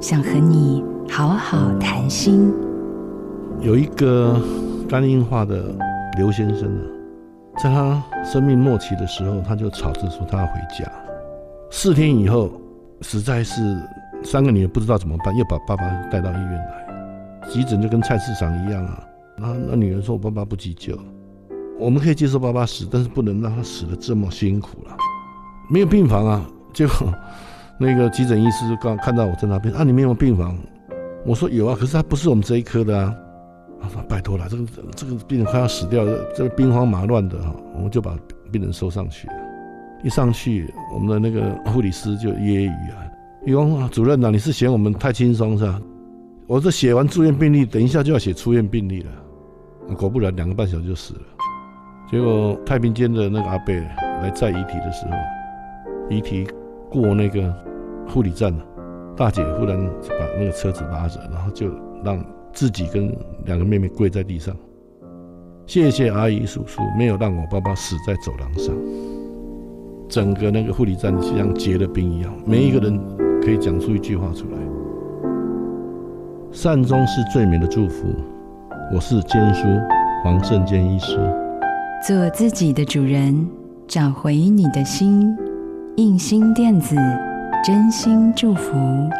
想和你好好谈心。有一个肝硬化的刘先生啊，在他生命末期的时候，他就吵着说他要回家。四天以后，实在是三个女儿不知道怎么办，又把爸爸带到医院来。急诊就跟菜市场一样啊。那那女人说：“我爸爸不急救，我们可以接受爸爸死，但是不能让他死的这么辛苦了。没有病房啊。”结果那个急诊医师刚看到我在那边啊，你没有病房？我说有啊，可是他不是我们这一科的啊。他说拜托了，这个这个病人快要死掉了，这个兵荒马乱的哈，我们就把病人收上去。一上去，我们的那个护理师就揶揄啊，你说主任呐，你是嫌我们太轻松是吧？我这写完住院病历，等一下就要写出院病历了。果不然，两个半小时就死了。结果太平间的那个阿贝来载遗体的时候，遗体。过那个护理站呢，大姐忽然把那个车子拉着，然后就让自己跟两个妹妹跪在地上，谢谢阿姨叔叔，没有让我爸爸死在走廊上。整个那个护理站就像结了冰一样，没一个人可以讲出一句话出来。善终是最美的祝福。我是坚叔黄胜坚医师，做自己的主人，找回你的心。印心电子，真心祝福。